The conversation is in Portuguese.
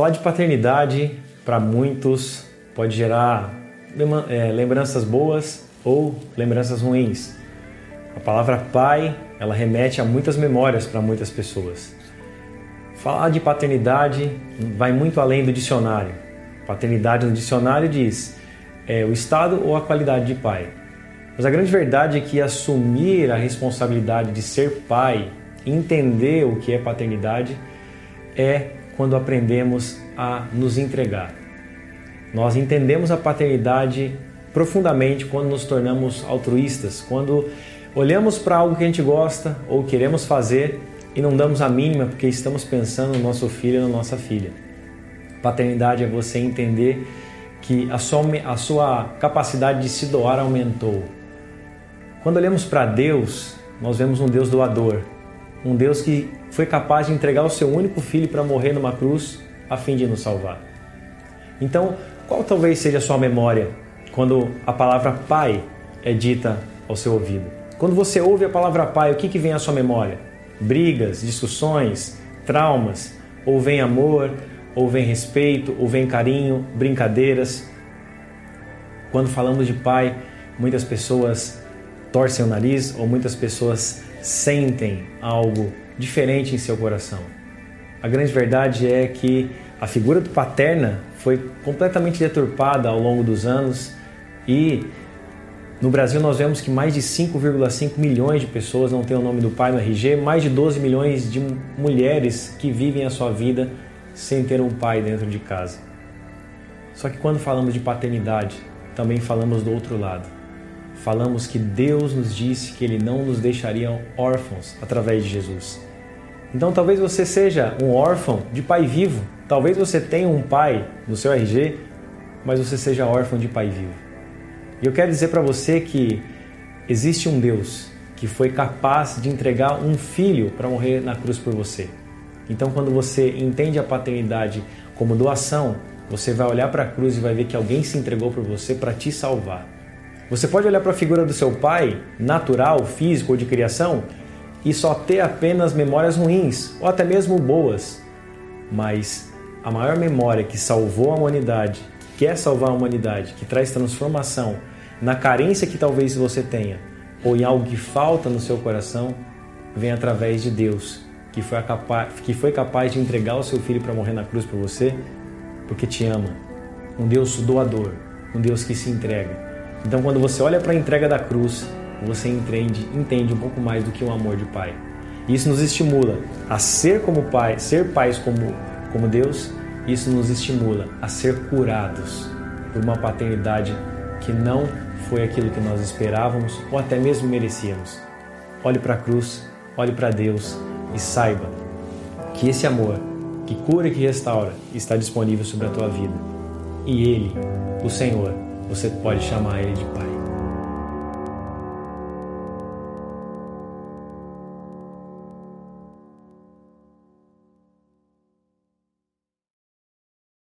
Falar de paternidade para muitos pode gerar é, lembranças boas ou lembranças ruins. A palavra pai, ela remete a muitas memórias para muitas pessoas. Falar de paternidade vai muito além do dicionário. Paternidade no dicionário diz é, o estado ou a qualidade de pai. Mas a grande verdade é que assumir a responsabilidade de ser pai, entender o que é paternidade, é quando aprendemos a nos entregar. Nós entendemos a paternidade profundamente quando nos tornamos altruístas, quando olhamos para algo que a gente gosta ou queremos fazer e não damos a mínima porque estamos pensando no nosso filho ou na nossa filha. Paternidade é você entender que a sua, a sua capacidade de se doar aumentou. Quando olhamos para Deus, nós vemos um Deus doador, um Deus que foi capaz de entregar o seu único filho para morrer numa cruz a fim de nos salvar. Então, qual talvez seja a sua memória quando a palavra pai é dita ao seu ouvido? Quando você ouve a palavra pai, o que, que vem à sua memória? Brigas, discussões, traumas? Ou vem amor, ou vem respeito, ou vem carinho, brincadeiras? Quando falamos de pai, muitas pessoas torcem o nariz ou muitas pessoas sentem algo diferente em seu coração. A grande verdade é que a figura do paterna foi completamente deturpada ao longo dos anos e no Brasil nós vemos que mais de 5,5 milhões de pessoas não têm o nome do pai no RG, mais de 12 milhões de mulheres que vivem a sua vida sem ter um pai dentro de casa. Só que quando falamos de paternidade, também falamos do outro lado. Falamos que Deus nos disse que Ele não nos deixaria órfãos através de Jesus. Então talvez você seja um órfão de pai vivo. Talvez você tenha um pai no seu RG, mas você seja órfão de pai vivo. E eu quero dizer para você que existe um Deus que foi capaz de entregar um filho para morrer na cruz por você. Então quando você entende a paternidade como doação, você vai olhar para a cruz e vai ver que alguém se entregou por você para te salvar. Você pode olhar para a figura do seu pai, natural, físico ou de criação, e só ter apenas memórias ruins ou até mesmo boas. Mas a maior memória que salvou a humanidade, que quer salvar a humanidade, que traz transformação na carência que talvez você tenha ou em algo que falta no seu coração, vem através de Deus, que foi, capaz, que foi capaz de entregar o seu filho para morrer na cruz por você, porque te ama. Um Deus doador, um Deus que se entrega. Então, quando você olha para a entrega da cruz, você entende, entende um pouco mais do que o amor de pai. Isso nos estimula a ser como pai, ser pais como, como Deus. Isso nos estimula a ser curados por uma paternidade que não foi aquilo que nós esperávamos ou até mesmo merecíamos. Olhe para a cruz, olhe para Deus e saiba que esse amor que cura e que restaura está disponível sobre a tua vida. E Ele, o Senhor, você pode chamar Ele de Pai.